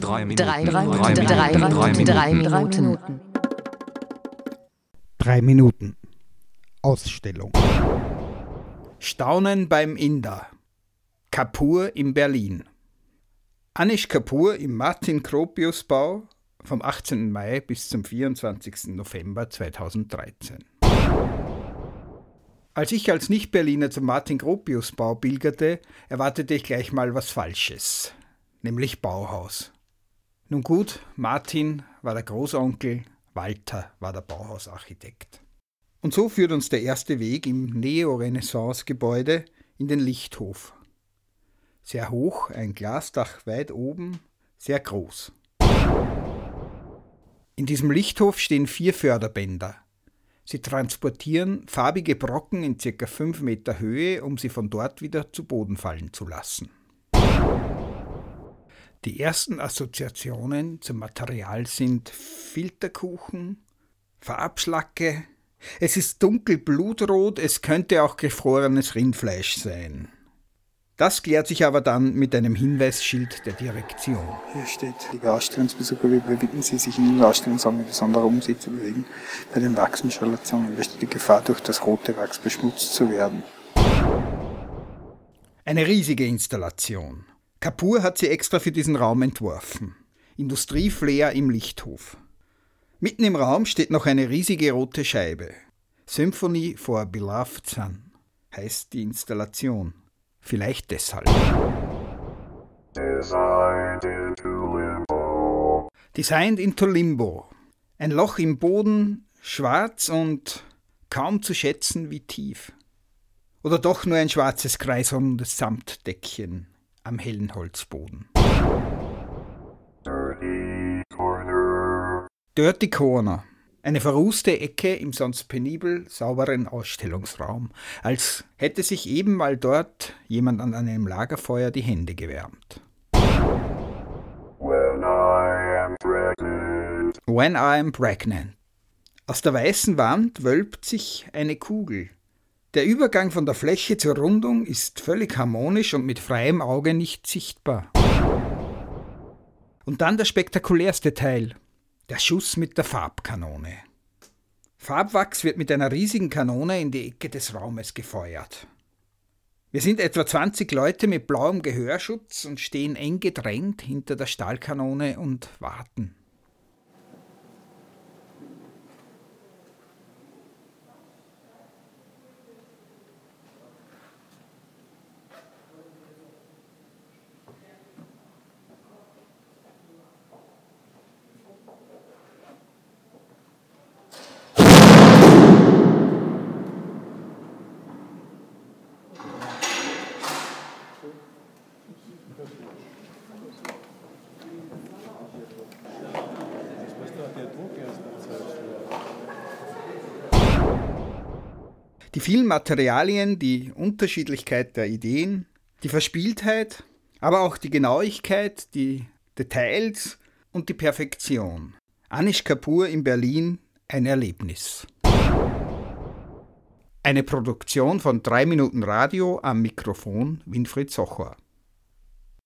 Drei Minuten. Drei Minuten. Drei Minuten. Drei Minuten. Drei Minuten. Ausstellung. Staunen beim Inder. Kapur in Berlin. Anish Kapoor im Martin Kropius Bau vom 18. Mai bis zum 24. November 2013. Als ich als Nicht-Berliner zum Martin Gropius Bau pilgerte, erwartete ich gleich mal was Falsches, nämlich Bauhaus. Nun gut, Martin war der Großonkel, Walter war der Bauhausarchitekt. Und so führt uns der erste Weg im Neorenaissance-Gebäude in den Lichthof. Sehr hoch, ein Glasdach weit oben, sehr groß. In diesem Lichthof stehen vier Förderbänder. Sie transportieren farbige Brocken in ca. 5 Meter Höhe, um sie von dort wieder zu Boden fallen zu lassen. Die ersten Assoziationen zum Material sind Filterkuchen, Farbschlacke, es ist dunkel blutrot, es könnte auch gefrorenes Rindfleisch sein. Das klärt sich aber dann mit einem Hinweisschild der Direktion. Hier steht, liebe Ausstellungsbesucher, bitten Sie, sich in Ihrer Ausstellungsraum mit besonderer Umsicht zu bewegen. Bei den Wachsinstallationen besteht die Gefahr, durch das rote Wachs beschmutzt zu werden. Eine riesige Installation. Kapur hat sie extra für diesen Raum entworfen. Industrieflair im Lichthof. Mitten im Raum steht noch eine riesige rote Scheibe. Symphony for Beloved Son heißt die Installation. Vielleicht deshalb. Designed into limbo. Designed into Limbo. Ein Loch im Boden, schwarz und kaum zu schätzen wie tief. Oder doch nur ein schwarzes kreisrundes Samtdeckchen am hellen Holzboden. Dirty corner. Dirty Corner. Eine verrußte Ecke im sonst penibel sauberen Ausstellungsraum, als hätte sich eben mal dort jemand an einem Lagerfeuer die Hände gewärmt. When I am pregnant. When I am pregnant. Aus der weißen Wand wölbt sich eine Kugel. Der Übergang von der Fläche zur Rundung ist völlig harmonisch und mit freiem Auge nicht sichtbar. Und dann der spektakulärste Teil, der Schuss mit der Farbkanone. Farbwachs wird mit einer riesigen Kanone in die Ecke des Raumes gefeuert. Wir sind etwa 20 Leute mit blauem Gehörschutz und stehen eng gedrängt hinter der Stahlkanone und warten. Die vielen Materialien, die Unterschiedlichkeit der Ideen, die Verspieltheit, aber auch die Genauigkeit, die Details und die Perfektion. Anish Kapoor in Berlin ein Erlebnis. Eine Produktion von 3 Minuten Radio am Mikrofon Winfried Socher.